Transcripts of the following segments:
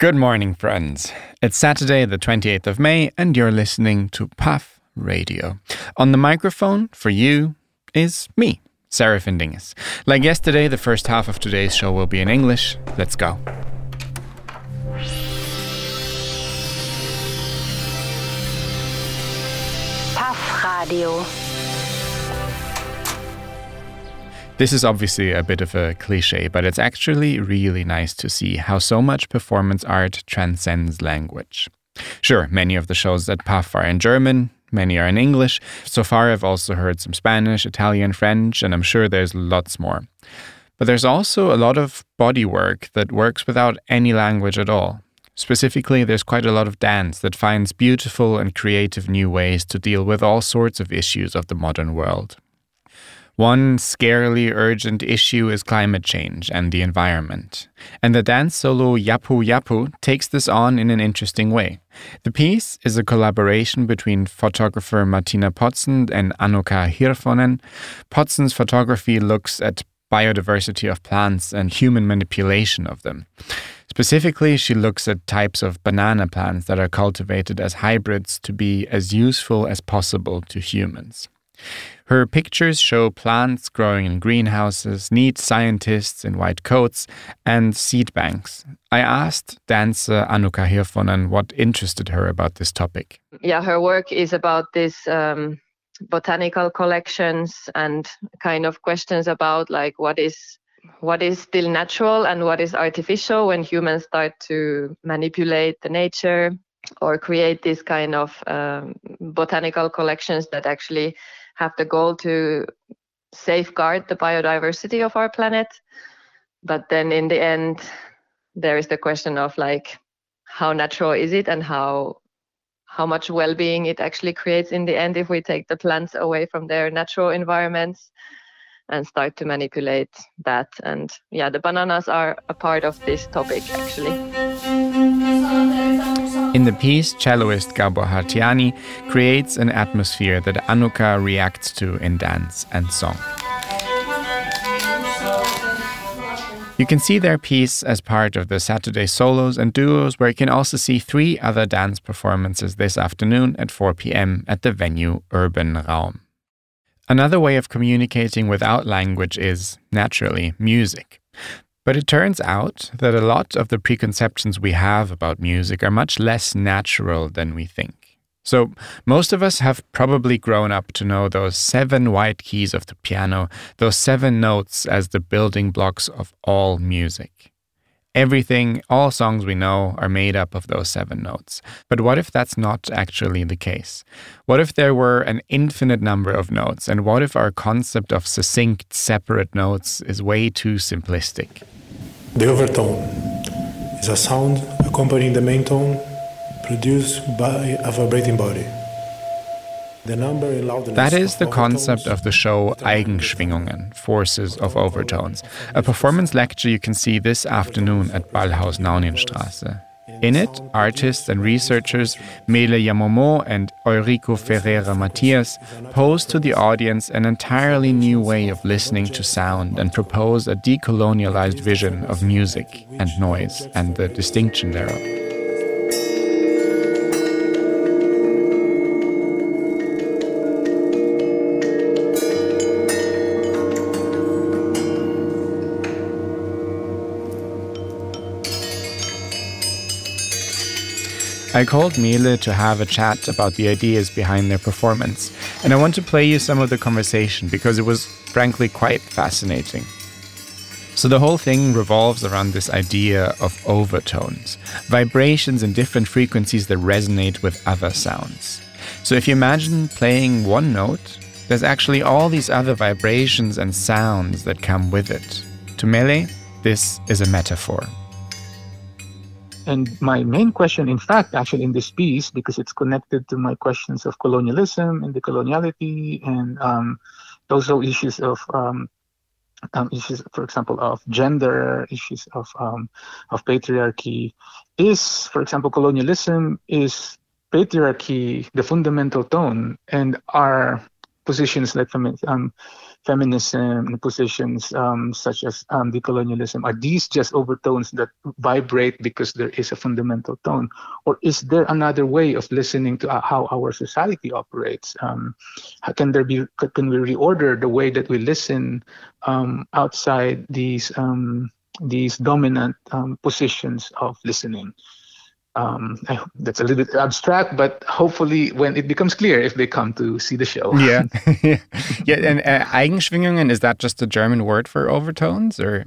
Good morning, friends. It's Saturday, the 28th of May, and you're listening to Puff Radio. On the microphone for you is me, Seraphin Dingus. Like yesterday, the first half of today's show will be in English. Let's go. Puff Radio. This is obviously a bit of a cliche, but it's actually really nice to see how so much performance art transcends language. Sure, many of the shows at PUF are in German, many are in English. So far, I've also heard some Spanish, Italian, French, and I'm sure there's lots more. But there's also a lot of body work that works without any language at all. Specifically, there's quite a lot of dance that finds beautiful and creative new ways to deal with all sorts of issues of the modern world. One scarily urgent issue is climate change and the environment. And the dance solo Yapu Yapu takes this on in an interesting way. The piece is a collaboration between photographer Martina Potzen and Anuka Hirvonen. Potzen's photography looks at biodiversity of plants and human manipulation of them. Specifically, she looks at types of banana plants that are cultivated as hybrids to be as useful as possible to humans. Her pictures show plants growing in greenhouses, neat scientists in white coats, and seed banks. I asked dancer Anuka Hirvonen what interested her about this topic. Yeah, her work is about this um, botanical collections and kind of questions about like what is what is still natural and what is artificial when humans start to manipulate the nature or create these kind of um, botanical collections that actually have the goal to safeguard the biodiversity of our planet. But then in the end, there is the question of like how natural is it and how how much well-being it actually creates in the end if we take the plants away from their natural environments and start to manipulate that and yeah the bananas are a part of this topic actually in the piece, celloist Gabor Hartiani creates an atmosphere that Anuka reacts to in dance and song. You can see their piece as part of the Saturday solos and duos, where you can also see three other dance performances this afternoon at 4 p.m. at the venue Urban Raum. Another way of communicating without language is, naturally, music. But it turns out that a lot of the preconceptions we have about music are much less natural than we think. So, most of us have probably grown up to know those seven white keys of the piano, those seven notes as the building blocks of all music. Everything, all songs we know, are made up of those seven notes. But what if that's not actually the case? What if there were an infinite number of notes? And what if our concept of succinct, separate notes is way too simplistic? The overtone is a sound accompanying the main tone produced by a vibrating body. That is the concept of the show Eigenschwingungen, Forces of Overtones, a performance lecture you can see this afternoon at Ballhaus Naunienstraße. In it, artists and researchers Mele Yamomo and Eurico Ferreira Matias pose to the audience an entirely new way of listening to sound and propose a decolonialized vision of music and noise and the distinction thereof. I called Mele to have a chat about the ideas behind their performance, and I want to play you some of the conversation because it was frankly quite fascinating. So, the whole thing revolves around this idea of overtones, vibrations in different frequencies that resonate with other sounds. So, if you imagine playing one note, there's actually all these other vibrations and sounds that come with it. To Mele, this is a metaphor. And my main question, in fact, actually in this piece, because it's connected to my questions of colonialism and decoloniality and um, also issues of um, um, issues, for example, of gender, issues of um, of patriarchy, is, for example, colonialism is patriarchy the fundamental tone, and our positions like um, feminism positions um, such as um, decolonialism are these just overtones that vibrate because there is a fundamental tone? Or is there another way of listening to uh, how our society operates? Um, can there be can we reorder the way that we listen um, outside these um, these dominant um, positions of listening um, that's a little bit abstract, but hopefully when it becomes clear if they come to see the show. Yeah, yeah. And uh, Eigenschwingungen is that just a German word for overtones, or?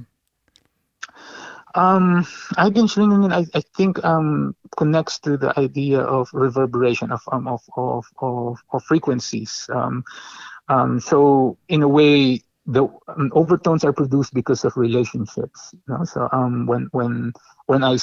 Um, Eigenschwingungen, I, I think, um, connects to the idea of reverberation of um, of, of, of of frequencies. Um, um, so in a way, the um, overtones are produced because of relationships. You know? So um, when when when I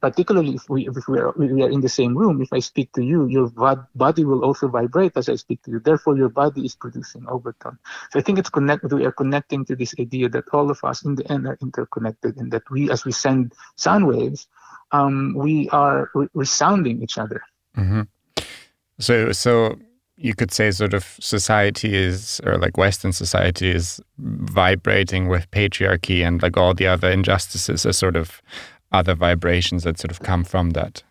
particularly if we if we are, we are in the same room, if I speak to you, your body will also vibrate as I speak to you. Therefore, your body is producing overtone. So I think it's connected. We are connecting to this idea that all of us in the end are interconnected, and that we, as we send sound waves, um, we are re- resounding each other. Mm-hmm. So so you could say sort of society is or like western society is vibrating with patriarchy and like all the other injustices are sort of other vibrations that sort of come from that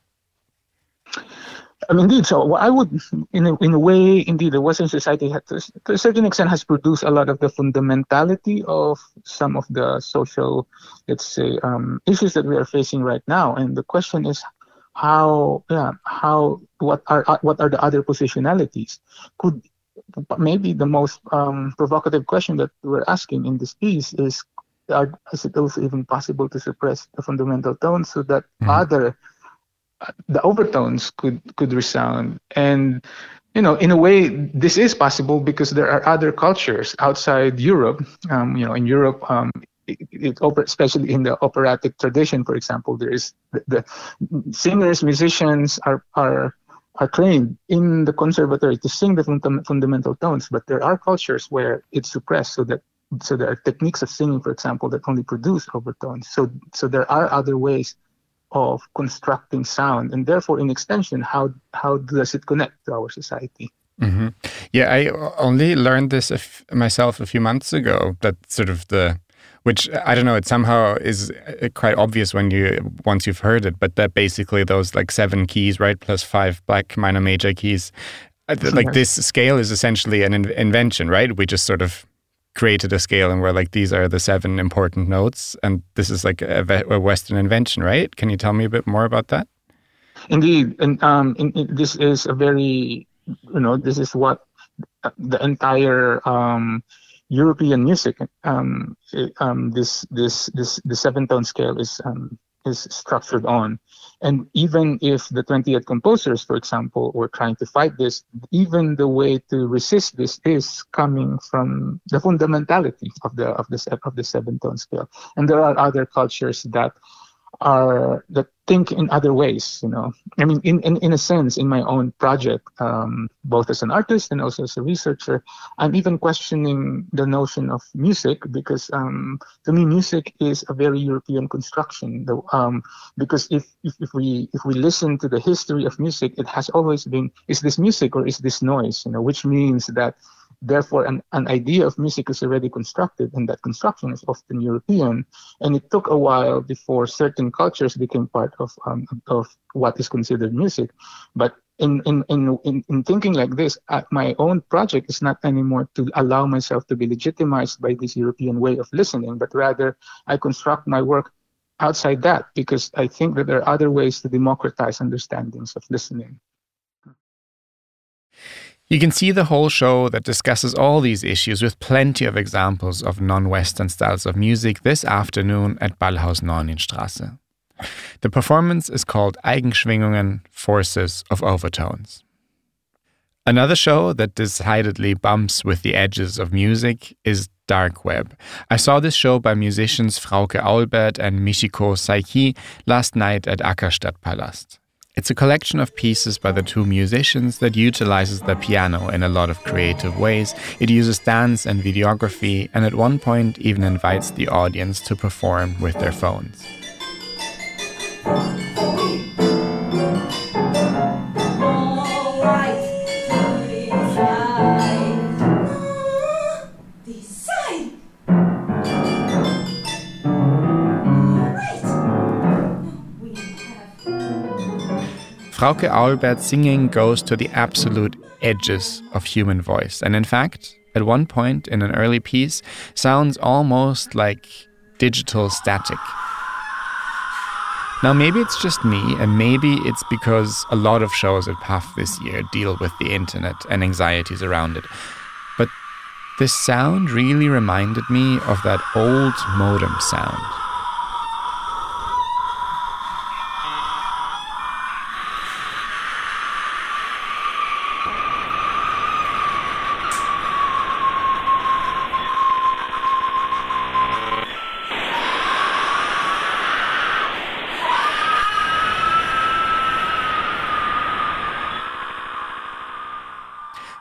I mean, indeed. So I would, in a, in a way, indeed, the Western society, has, to a certain extent, has produced a lot of the fundamentality of some of the social, let's say, um, issues that we are facing right now. And the question is, how yeah how what are uh, what are the other positionalities could maybe the most um, provocative question that we're asking in this piece is are, is it also even possible to suppress the fundamental tones so that mm. other uh, the overtones could could resound and you know in a way this is possible because there are other cultures outside europe um, you know in europe um, it, especially in the operatic tradition, for example, there is the, the singers, musicians are are are trained in the conservatory to sing the funda- fundamental tones, but there are cultures where it's suppressed, so that so there are techniques of singing, for example, that only produce overtones. So so there are other ways of constructing sound, and therefore, in extension, how how does it connect to our society? Mm-hmm. Yeah, I only learned this myself a few months ago. That sort of the which I don't know, it somehow is uh, quite obvious when you once you've heard it, but that basically those like seven keys, right, plus five black minor major keys, uh, like this scale is essentially an in- invention, right? We just sort of created a scale and we're like these are the seven important notes, and this is like a, a Western invention, right? Can you tell me a bit more about that? Indeed, and um, in, in, this is a very, you know, this is what the entire um, European music, um, um, this this this the seven tone scale is um, is structured on, and even if the 28 composers, for example, were trying to fight this, even the way to resist this is coming from the fundamentality of the of the of the seven tone scale, and there are other cultures that are that think in other ways you know. I mean in, in, in a sense in my own project um, both as an artist and also as a researcher i'm even questioning the notion of music because um, to me music is a very european construction the, um, because if, if, if we if we listen to the history of music it has always been is this music or is this noise? You know which means that Therefore, an, an idea of music is already constructed, and that construction is often European. And it took a while before certain cultures became part of, um, of what is considered music. But in, in, in, in, in thinking like this, uh, my own project is not anymore to allow myself to be legitimized by this European way of listening, but rather I construct my work outside that because I think that there are other ways to democratize understandings of listening. You can see the whole show that discusses all these issues with plenty of examples of non Western styles of music this afternoon at Ballhaus Straße. The performance is called Eigenschwingungen Forces of Overtones. Another show that decidedly bumps with the edges of music is Dark Web. I saw this show by musicians Frauke Aulbert and Michiko Saiki last night at Ackerstadt Palast. It's a collection of pieces by the two musicians that utilizes the piano in a lot of creative ways. It uses dance and videography, and at one point even invites the audience to perform with their phones. Frauke Aulbert's singing goes to the absolute edges of human voice, and in fact, at one point in an early piece, sounds almost like digital static. Now, maybe it's just me, and maybe it's because a lot of shows at PAF this year deal with the internet and anxieties around it. But this sound really reminded me of that old modem sound.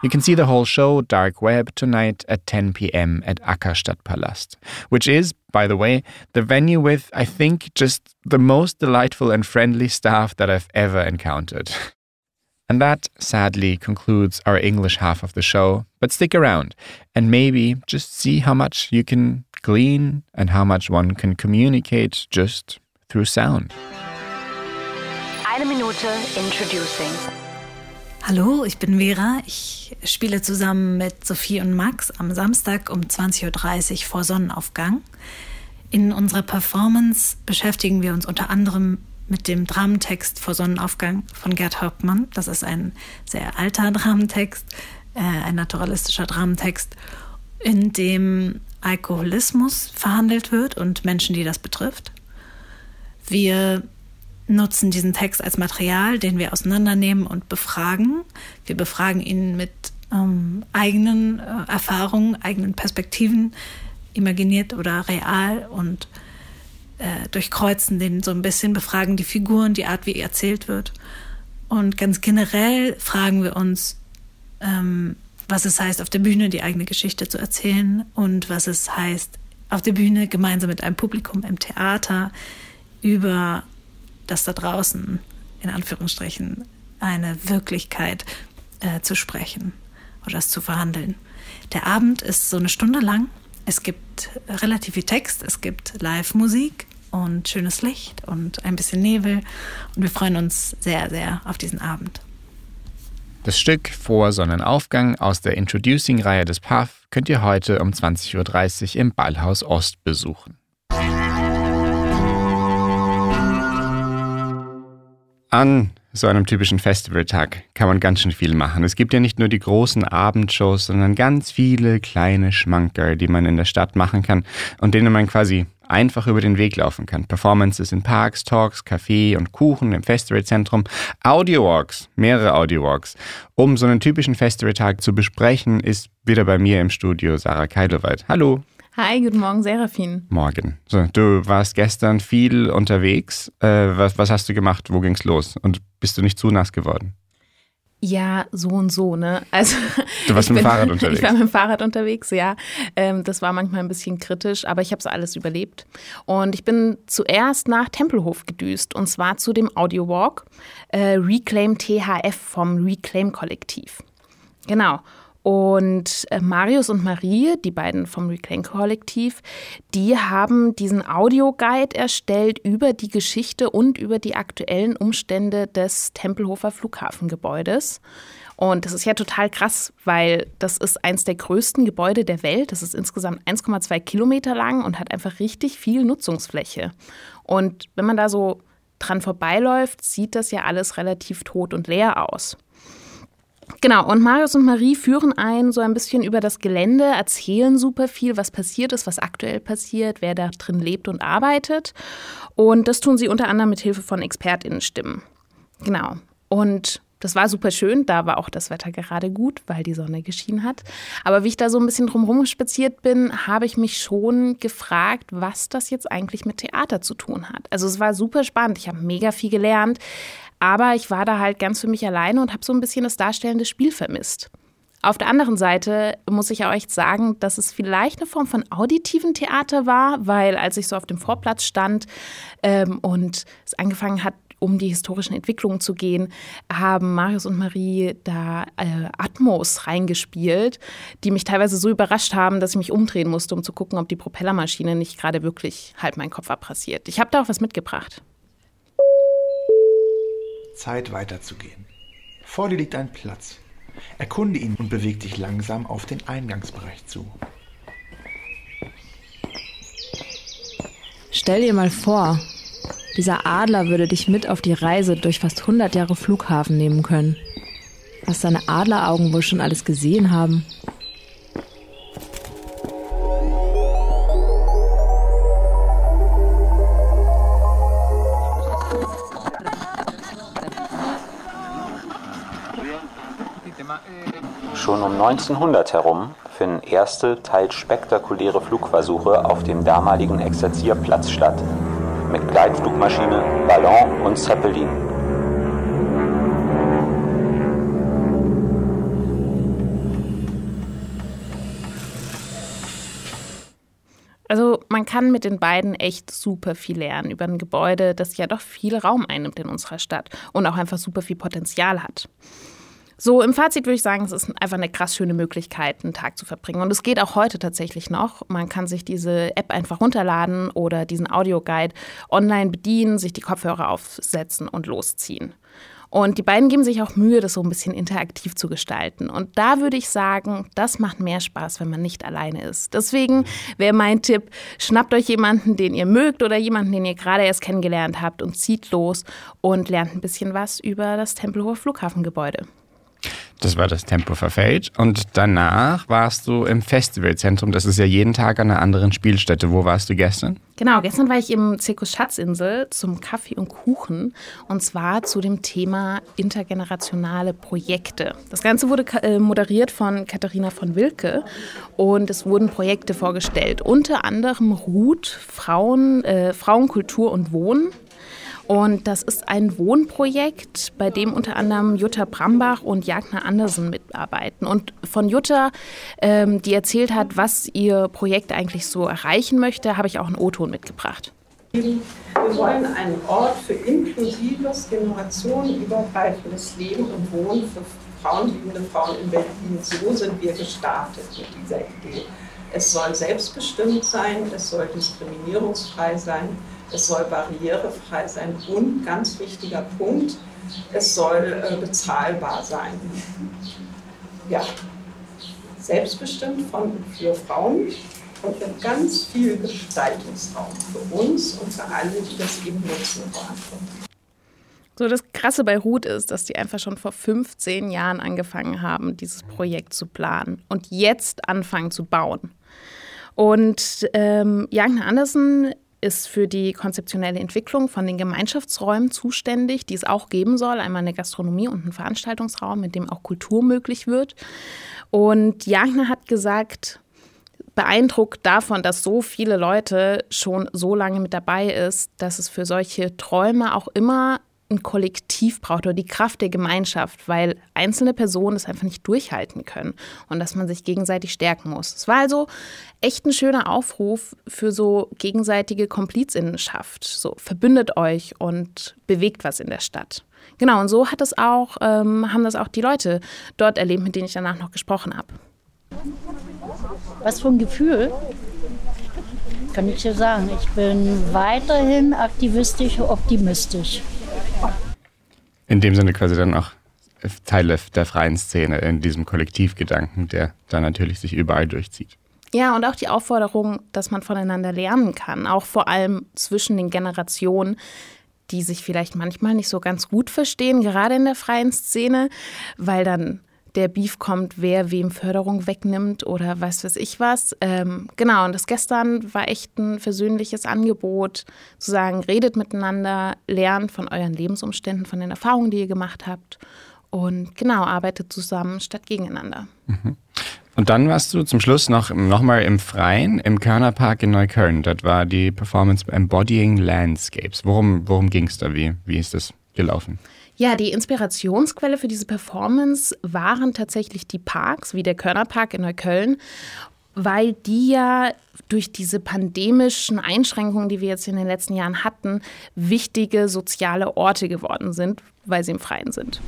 You can see the whole show, Dark Web, tonight at 10 p.m. at Acker Stadtpalast, which is, by the way, the venue with, I think, just the most delightful and friendly staff that I've ever encountered. And that, sadly, concludes our English half of the show. But stick around and maybe just see how much you can glean and how much one can communicate just through sound. Eine Minute Introducing. Hallo, ich bin Vera. Ich spiele zusammen mit Sophie und Max am Samstag um 20.30 Uhr vor Sonnenaufgang. In unserer Performance beschäftigen wir uns unter anderem mit dem Dramentext vor Sonnenaufgang von Gerd Hauptmann. Das ist ein sehr alter Dramentext, äh, ein naturalistischer Dramentext, in dem Alkoholismus verhandelt wird und Menschen, die das betrifft. Wir nutzen diesen Text als Material, den wir auseinandernehmen und befragen. Wir befragen ihn mit ähm, eigenen äh, Erfahrungen, eigenen Perspektiven, imaginiert oder real und äh, durchkreuzen den so ein bisschen, befragen die Figuren, die Art, wie erzählt wird. Und ganz generell fragen wir uns, ähm, was es heißt, auf der Bühne die eigene Geschichte zu erzählen und was es heißt, auf der Bühne gemeinsam mit einem Publikum im Theater über das da draußen, in Anführungsstrichen, eine Wirklichkeit äh, zu sprechen oder das zu verhandeln. Der Abend ist so eine Stunde lang. Es gibt relativ viel Text, es gibt Live-Musik und schönes Licht und ein bisschen Nebel. Und wir freuen uns sehr, sehr auf diesen Abend. Das Stück Vor Sonnenaufgang aus der Introducing-Reihe des PAF könnt ihr heute um 20.30 Uhr im Ballhaus Ost besuchen. An so einem typischen Festivaltag kann man ganz schön viel machen. Es gibt ja nicht nur die großen Abendshows, sondern ganz viele kleine Schmankerl, die man in der Stadt machen kann und denen man quasi einfach über den Weg laufen kann. Performances in Parks, Talks, Kaffee und Kuchen im Festivalzentrum, Audiowalks, mehrere Audiowalks. Um so einen typischen Festivaltag zu besprechen, ist wieder bei mir im Studio Sarah Keilowald. Hallo. Hi, guten Morgen, Serafin. Morgen. So, du warst gestern viel unterwegs. Äh, was, was hast du gemacht? Wo ging's los? Und bist du nicht zu nass geworden? Ja, so und so, ne? Also du warst mit dem Fahrrad unterwegs. Ich war mit dem Fahrrad unterwegs, ja. Ähm, das war manchmal ein bisschen kritisch, aber ich habe es alles überlebt. Und ich bin zuerst nach Tempelhof gedüst und zwar zu dem Audiowalk äh, Reclaim THF vom Reclaim Kollektiv. Genau. Und äh, Marius und Marie, die beiden vom Reclaim-Kollektiv, die haben diesen Audioguide erstellt über die Geschichte und über die aktuellen Umstände des Tempelhofer Flughafengebäudes. Und das ist ja total krass, weil das ist eins der größten Gebäude der Welt. Das ist insgesamt 1,2 Kilometer lang und hat einfach richtig viel Nutzungsfläche. Und wenn man da so dran vorbeiläuft, sieht das ja alles relativ tot und leer aus. Genau, und Marius und Marie führen ein so ein bisschen über das Gelände, erzählen super viel, was passiert ist, was aktuell passiert, wer da drin lebt und arbeitet. Und das tun sie unter anderem mit Hilfe von ExpertInnenstimmen. Genau. Und das war super schön. Da war auch das Wetter gerade gut, weil die Sonne geschienen hat. Aber wie ich da so ein bisschen drumherum spaziert bin, habe ich mich schon gefragt, was das jetzt eigentlich mit Theater zu tun hat. Also es war super spannend. Ich habe mega viel gelernt. Aber ich war da halt ganz für mich alleine und habe so ein bisschen das darstellende Spiel vermisst. Auf der anderen Seite muss ich euch sagen, dass es vielleicht eine Form von auditiven Theater war, weil als ich so auf dem Vorplatz stand ähm, und es angefangen hat, um die historischen Entwicklungen zu gehen, haben Marius und Marie da äh, Atmos reingespielt, die mich teilweise so überrascht haben, dass ich mich umdrehen musste, um zu gucken, ob die Propellermaschine nicht gerade wirklich halt meinen Kopf abrasiert. Ich habe da auch was mitgebracht. Zeit weiterzugehen. Vor dir liegt ein Platz. Erkunde ihn und beweg dich langsam auf den Eingangsbereich zu. Stell dir mal vor, dieser Adler würde dich mit auf die Reise durch fast 100 Jahre Flughafen nehmen können. Was deine Adleraugen wohl schon alles gesehen haben. 1900 herum finden erste, teils spektakuläre Flugversuche auf dem damaligen Exerzierplatz statt. Mit Gleitflugmaschine, Ballon und Zeppelin. Also man kann mit den beiden echt super viel lernen über ein Gebäude, das ja doch viel Raum einnimmt in unserer Stadt und auch einfach super viel Potenzial hat. So, im Fazit würde ich sagen, es ist einfach eine krass schöne Möglichkeit, einen Tag zu verbringen. Und es geht auch heute tatsächlich noch. Man kann sich diese App einfach runterladen oder diesen Audioguide online bedienen, sich die Kopfhörer aufsetzen und losziehen. Und die beiden geben sich auch Mühe, das so ein bisschen interaktiv zu gestalten. Und da würde ich sagen, das macht mehr Spaß, wenn man nicht alleine ist. Deswegen wäre mein Tipp, schnappt euch jemanden, den ihr mögt oder jemanden, den ihr gerade erst kennengelernt habt und zieht los und lernt ein bisschen was über das Tempelhofer Flughafengebäude. Das war das Tempo verfällt. Und danach warst du im Festivalzentrum. Das ist ja jeden Tag an einer anderen Spielstätte. Wo warst du gestern? Genau, gestern war ich im Zirkus Schatzinsel zum Kaffee und Kuchen. Und zwar zu dem Thema intergenerationale Projekte. Das Ganze wurde äh, moderiert von Katharina von Wilke. Und es wurden Projekte vorgestellt. Unter anderem Ruth, Frauen, äh, Frauenkultur und Wohnen. Und das ist ein Wohnprojekt, bei dem unter anderem Jutta Brambach und Jagner Andersen mitarbeiten. Und von Jutta, ähm, die erzählt hat, was ihr Projekt eigentlich so erreichen möchte, habe ich auch einen O-Ton mitgebracht. Wir wollen einen Ort für inklusives, generationenübergreifendes Leben und Wohnen für frauenliebende Frauen in Berlin. So sind wir gestartet mit dieser Idee. Es soll selbstbestimmt sein, es soll diskriminierungsfrei sein, es soll barrierefrei sein und ganz wichtiger Punkt, es soll äh, bezahlbar sein. Ja, selbstbestimmt von für Frauen und mit ganz viel Gestaltungsraum für uns und für alle, die das eben nutzen wollen. So, das Krasse bei Ruth ist, dass die einfach schon vor 15 Jahren angefangen haben, dieses Projekt zu planen und jetzt anfangen zu bauen. Und ähm, Jagner Andersen ist für die konzeptionelle Entwicklung von den Gemeinschaftsräumen zuständig, die es auch geben soll. Einmal eine Gastronomie und einen Veranstaltungsraum, mit dem auch Kultur möglich wird. Und Jagner hat gesagt, beeindruckt davon, dass so viele Leute schon so lange mit dabei ist, dass es für solche Träume auch immer ein Kollektiv braucht oder die Kraft der Gemeinschaft, weil einzelne Personen es einfach nicht durchhalten können und dass man sich gegenseitig stärken muss. Es war also echt ein schöner Aufruf für so gegenseitige Komplizinnenschaft. So verbündet euch und bewegt was in der Stadt. Genau, und so hat es auch, ähm, haben das auch die Leute dort erlebt, mit denen ich danach noch gesprochen habe. Was für ein Gefühl? Kann ich dir sagen. Ich bin weiterhin aktivistisch, optimistisch. In dem Sinne quasi dann auch Teile der freien Szene in diesem Kollektivgedanken, der da natürlich sich überall durchzieht. Ja, und auch die Aufforderung, dass man voneinander lernen kann, auch vor allem zwischen den Generationen, die sich vielleicht manchmal nicht so ganz gut verstehen, gerade in der freien Szene, weil dann der Beef kommt, wer wem Förderung wegnimmt oder weiß was ich was. Ähm, genau, und das gestern war echt ein versöhnliches Angebot, zu sagen, redet miteinander, lernt von euren Lebensumständen, von den Erfahrungen, die ihr gemacht habt und genau, arbeitet zusammen statt gegeneinander. Mhm. Und dann warst du zum Schluss noch, noch mal im Freien, im Körnerpark in Neukölln. Dort war die Performance Embodying Landscapes. Worum, worum ging es da? Wie, wie ist das gelaufen? Ja, die Inspirationsquelle für diese Performance waren tatsächlich die Parks, wie der Körnerpark in Neukölln, weil die ja durch diese pandemischen Einschränkungen, die wir jetzt in den letzten Jahren hatten, wichtige soziale Orte geworden sind, weil sie im Freien sind.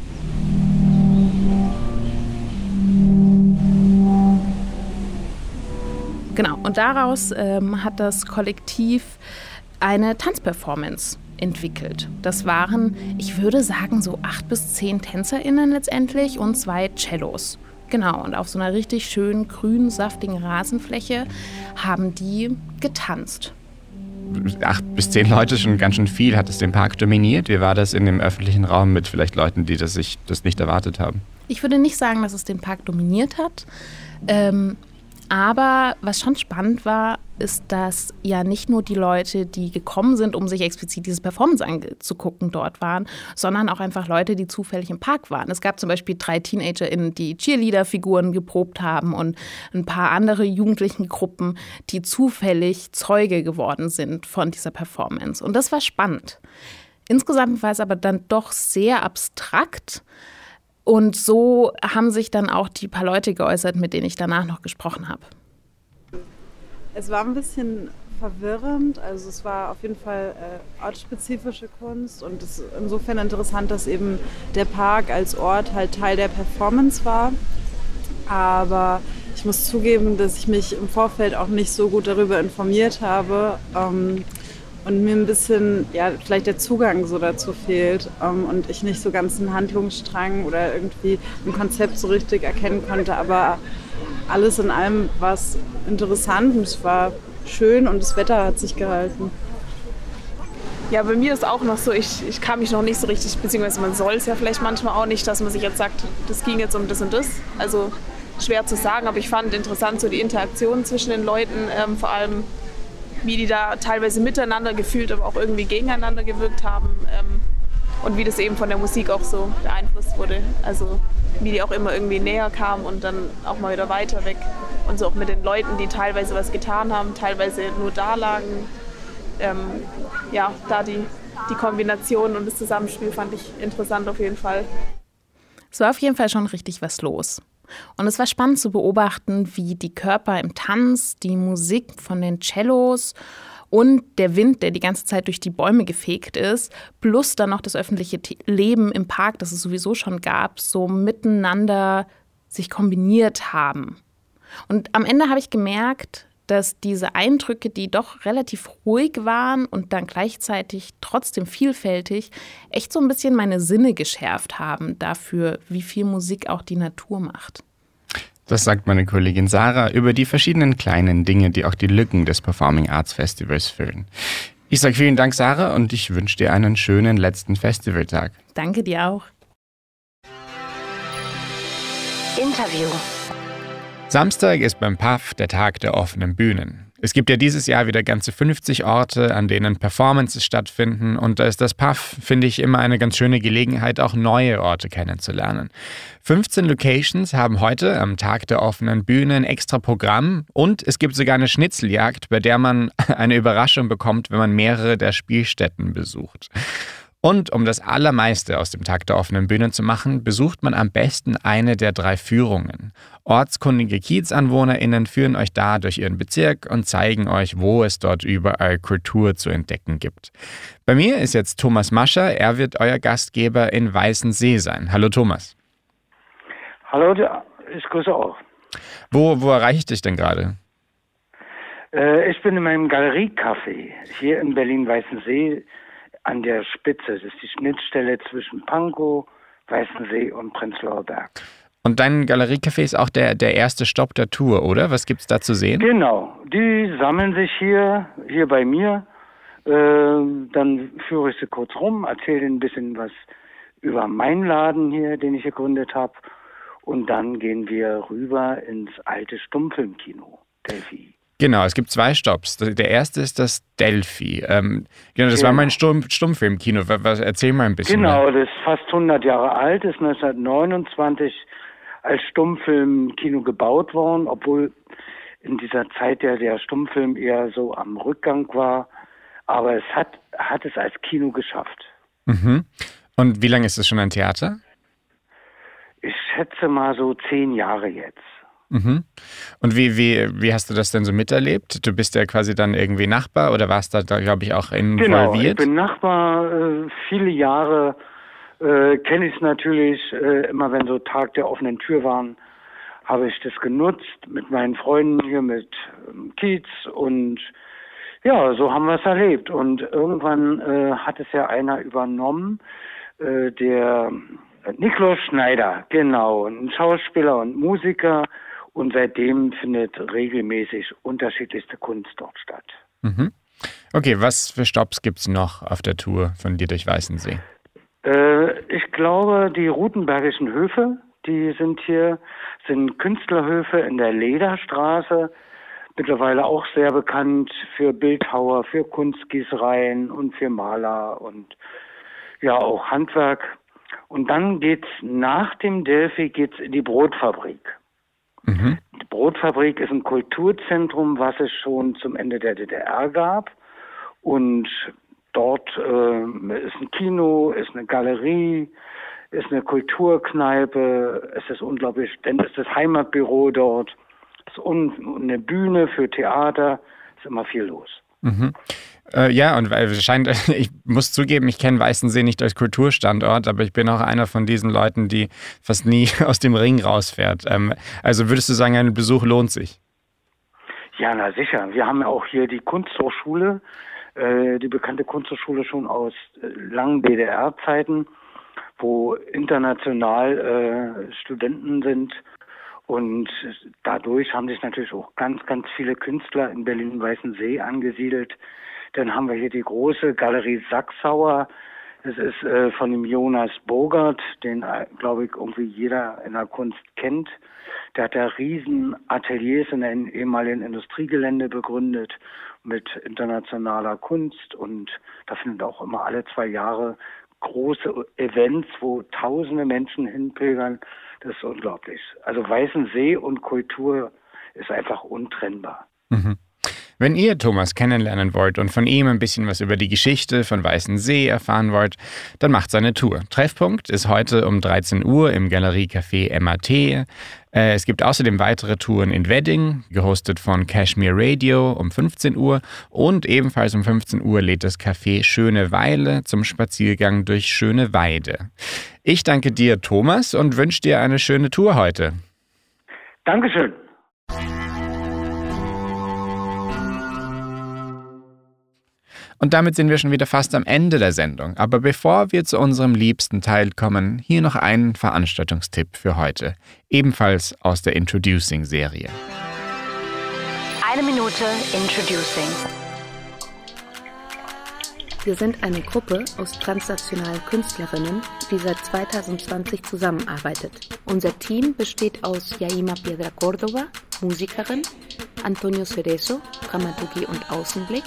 Genau, und daraus ähm, hat das Kollektiv eine Tanzperformance entwickelt. Das waren, ich würde sagen, so acht bis zehn TänzerInnen letztendlich und zwei Cellos. Genau, und auf so einer richtig schönen grün, saftigen Rasenfläche haben die getanzt. Acht bis zehn Leute, schon ganz schön viel. Hat es den Park dominiert? Wie war das in dem öffentlichen Raum mit vielleicht Leuten, die das sich das nicht erwartet haben? Ich würde nicht sagen, dass es den Park dominiert hat. Ähm, aber was schon spannend war, ist, dass ja nicht nur die Leute, die gekommen sind, um sich explizit dieses Performance anzugucken, dort waren, sondern auch einfach Leute, die zufällig im Park waren. Es gab zum Beispiel drei TeenagerInnen, die Cheerleader-Figuren geprobt haben und ein paar andere jugendlichen Gruppen, die zufällig Zeuge geworden sind von dieser Performance. Und das war spannend. Insgesamt war es aber dann doch sehr abstrakt. Und so haben sich dann auch die paar Leute geäußert, mit denen ich danach noch gesprochen habe. Es war ein bisschen verwirrend. Also es war auf jeden Fall äh, ortsspezifische Kunst und es ist insofern interessant, dass eben der Park als Ort halt Teil der Performance war. Aber ich muss zugeben, dass ich mich im Vorfeld auch nicht so gut darüber informiert habe. Ähm, und mir ein bisschen, ja, vielleicht der Zugang so dazu fehlt ähm, und ich nicht so ganz einen Handlungsstrang oder irgendwie ein Konzept so richtig erkennen konnte. Aber alles in allem war es interessant und es war schön und das Wetter hat sich gehalten. Ja, bei mir ist auch noch so, ich, ich kann mich noch nicht so richtig, beziehungsweise man soll es ja vielleicht manchmal auch nicht, dass man sich jetzt sagt, das ging jetzt um das und das. Also schwer zu sagen, aber ich fand interessant so die Interaktion zwischen den Leuten, ähm, vor allem wie die da teilweise miteinander gefühlt, aber auch irgendwie gegeneinander gewirkt haben ähm, und wie das eben von der Musik auch so beeinflusst wurde. Also wie die auch immer irgendwie näher kamen und dann auch mal wieder weiter weg. Und so auch mit den Leuten, die teilweise was getan haben, teilweise nur da lagen. Ähm, ja, da die, die Kombination und das Zusammenspiel fand ich interessant auf jeden Fall. Es war auf jeden Fall schon richtig was los. Und es war spannend zu beobachten, wie die Körper im Tanz, die Musik von den Cellos und der Wind, der die ganze Zeit durch die Bäume gefegt ist, plus dann noch das öffentliche Leben im Park, das es sowieso schon gab, so miteinander sich kombiniert haben. Und am Ende habe ich gemerkt, dass diese Eindrücke, die doch relativ ruhig waren und dann gleichzeitig trotzdem vielfältig, echt so ein bisschen meine Sinne geschärft haben dafür, wie viel Musik auch die Natur macht. Das sagt meine Kollegin Sarah über die verschiedenen kleinen Dinge, die auch die Lücken des Performing Arts Festivals füllen. Ich sage vielen Dank, Sarah, und ich wünsche dir einen schönen letzten Festivaltag. Danke dir auch. Interview. Samstag ist beim PAF der Tag der offenen Bühnen. Es gibt ja dieses Jahr wieder ganze 50 Orte, an denen Performances stattfinden und da ist das PAF, finde ich, immer eine ganz schöne Gelegenheit, auch neue Orte kennenzulernen. 15 Locations haben heute am Tag der offenen Bühne ein extra Programm und es gibt sogar eine Schnitzeljagd, bei der man eine Überraschung bekommt, wenn man mehrere der Spielstätten besucht. Und um das Allermeiste aus dem Tag der offenen Bühne zu machen, besucht man am besten eine der drei Führungen. Ortskundige KiezanwohnerInnen führen euch da durch ihren Bezirk und zeigen euch, wo es dort überall Kultur zu entdecken gibt. Bei mir ist jetzt Thomas Mascher, er wird euer Gastgeber in Weißensee sein. Hallo Thomas. Hallo, ich grüße auch. Wo, wo erreiche ich dich denn gerade? Äh, ich bin in meinem Galeriecafé hier in Berlin-Weißensee an der Spitze. Das ist die Schnittstelle zwischen Pankow, Weißensee und Prenzlauer Berg. Und dein Galeriecafé ist auch der, der erste Stopp der Tour, oder? Was gibt es da zu sehen? Genau, die sammeln sich hier, hier bei mir. Äh, dann führe ich sie kurz rum, erzähle ein bisschen was über meinen Laden hier, den ich gegründet habe. Und dann gehen wir rüber ins alte Stummfilmkino, Delphi. Genau, es gibt zwei Stops. Der erste ist das Delphi. Ähm, genau, das genau. war mein Stumm Stummfilmkino. Was, erzähl mal ein bisschen. Genau, das ist fast 100 Jahre alt, ist 1929 als Stummfilmkino gebaut worden, obwohl in dieser Zeit ja der Stummfilm eher so am Rückgang war. Aber es hat, hat es als Kino geschafft. Mhm. Und wie lange ist es schon ein Theater? Ich schätze mal so zehn Jahre jetzt. Mhm. Und wie, wie, wie hast du das denn so miterlebt? Du bist ja quasi dann irgendwie Nachbar oder warst da, glaube ich, auch involviert? Genau, ich bin Nachbar. Äh, viele Jahre äh, kenne ich es natürlich. Äh, immer wenn so Tag der offenen Tür waren, habe ich das genutzt mit meinen Freunden hier mit ähm, Kiez und ja, so haben wir es erlebt. Und irgendwann äh, hat es ja einer übernommen, äh, der Niklas Schneider, genau, ein Schauspieler und Musiker. Und seitdem findet regelmäßig unterschiedlichste Kunst dort statt. Mhm. Okay, was für Stops gibt es noch auf der Tour von dir durch Weißensee? Äh, ich glaube, die Rutenbergischen Höfe, die sind hier, sind Künstlerhöfe in der Lederstraße, mittlerweile auch sehr bekannt für Bildhauer, für Kunstgießereien und für Maler und ja auch Handwerk. Und dann geht's nach dem Delphi geht's in die Brotfabrik. Mhm. Die Brotfabrik ist ein Kulturzentrum, was es schon zum Ende der DDR gab. Und dort äh, ist ein Kino, ist eine Galerie, ist eine Kulturkneipe, es ist unglaublich, denn es ist das Heimatbüro dort, es ist eine Bühne für Theater, ist immer viel los. Mhm. Äh, ja, und weil scheint, ich muss zugeben, ich kenne Weißensee nicht als Kulturstandort, aber ich bin auch einer von diesen Leuten, die fast nie aus dem Ring rausfährt. Ähm, also würdest du sagen, ein Besuch lohnt sich? Ja, na sicher. Wir haben ja auch hier die Kunsthochschule, äh, die bekannte Kunsthochschule schon aus äh, langen DDR-Zeiten, wo international äh, Studenten sind. Und dadurch haben sich natürlich auch ganz, ganz viele Künstler in Berlin-Weißensee angesiedelt. Dann haben wir hier die große Galerie Sachsauer. Das ist äh, von dem Jonas Bogart, den, äh, glaube ich, irgendwie jeder in der Kunst kennt. Der hat da riesen Ateliers in einem ehemaligen Industriegelände begründet mit internationaler Kunst und da findet auch immer alle zwei Jahre große Events, wo tausende Menschen hinpilgern. Das ist unglaublich. Also Weißensee und Kultur ist einfach untrennbar. Mhm. Wenn ihr Thomas kennenlernen wollt und von ihm ein bisschen was über die Geschichte von Weißensee erfahren wollt, dann macht seine Tour. Treffpunkt ist heute um 13 Uhr im Galeriecafé MAT. Äh, es gibt außerdem weitere Touren in Wedding, gehostet von Cashmere Radio um 15 Uhr und ebenfalls um 15 Uhr lädt das Café Schöne Weile zum Spaziergang durch Schöne Weide. Ich danke dir, Thomas, und wünsche dir eine schöne Tour heute. Dankeschön. Und damit sind wir schon wieder fast am Ende der Sendung. Aber bevor wir zu unserem liebsten Teil kommen, hier noch ein Veranstaltungstipp für heute. Ebenfalls aus der Introducing-Serie. Eine Minute Introducing. Wir sind eine Gruppe aus transnationalen Künstlerinnen, die seit 2020 zusammenarbeitet. Unser Team besteht aus Yaima Piedra Córdoba, Musikerin, Antonio Cerezo, Dramaturgie und Außenblick,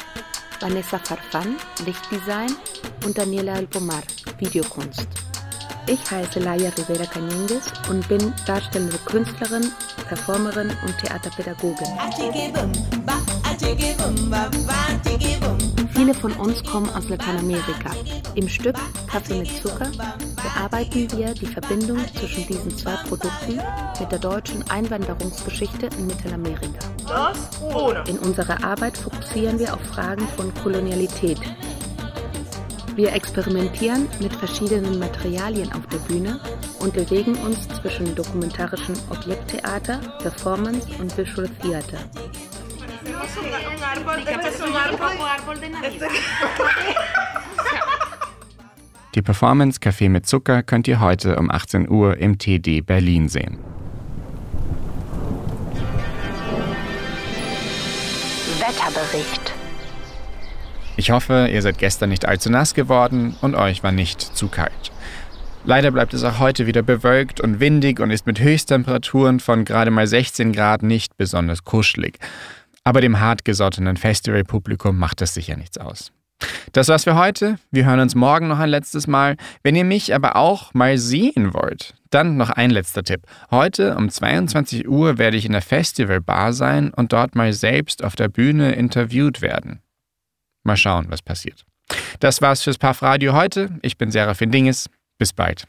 Vanessa Farfan, Lichtdesign und Daniela Alpomar, Videokunst. Ich heiße Laia Rivera Cañengues und bin darstellende Künstlerin, Performerin und Theaterpädagogin. Viele von uns kommen aus Lateinamerika. Im Stück Kaffee mit Zucker bearbeiten wir die Verbindung zwischen diesen zwei Produkten mit der deutschen Einwanderungsgeschichte in Mittelamerika. In unserer Arbeit fokussieren wir auf Fragen von Kolonialität. Wir experimentieren mit verschiedenen Materialien auf der Bühne und bewegen uns zwischen dokumentarischem Objekttheater, Performance und Visual Theater. Die Performance Kaffee mit Zucker könnt ihr heute um 18 Uhr im TD Berlin sehen. Wetterbericht. Ich hoffe, ihr seid gestern nicht allzu nass geworden und euch war nicht zu kalt. Leider bleibt es auch heute wieder bewölkt und windig und ist mit Höchsttemperaturen von gerade mal 16 Grad nicht besonders kuschelig. Aber dem hartgesottenen Festivalpublikum macht das sicher nichts aus. Das war's für heute. Wir hören uns morgen noch ein letztes Mal. Wenn ihr mich aber auch mal sehen wollt, dann noch ein letzter Tipp. Heute um 22 Uhr werde ich in der Festivalbar sein und dort mal selbst auf der Bühne interviewt werden. Mal schauen, was passiert. Das war's fürs Puff Radio heute. Ich bin Serafin Dinges. Bis bald.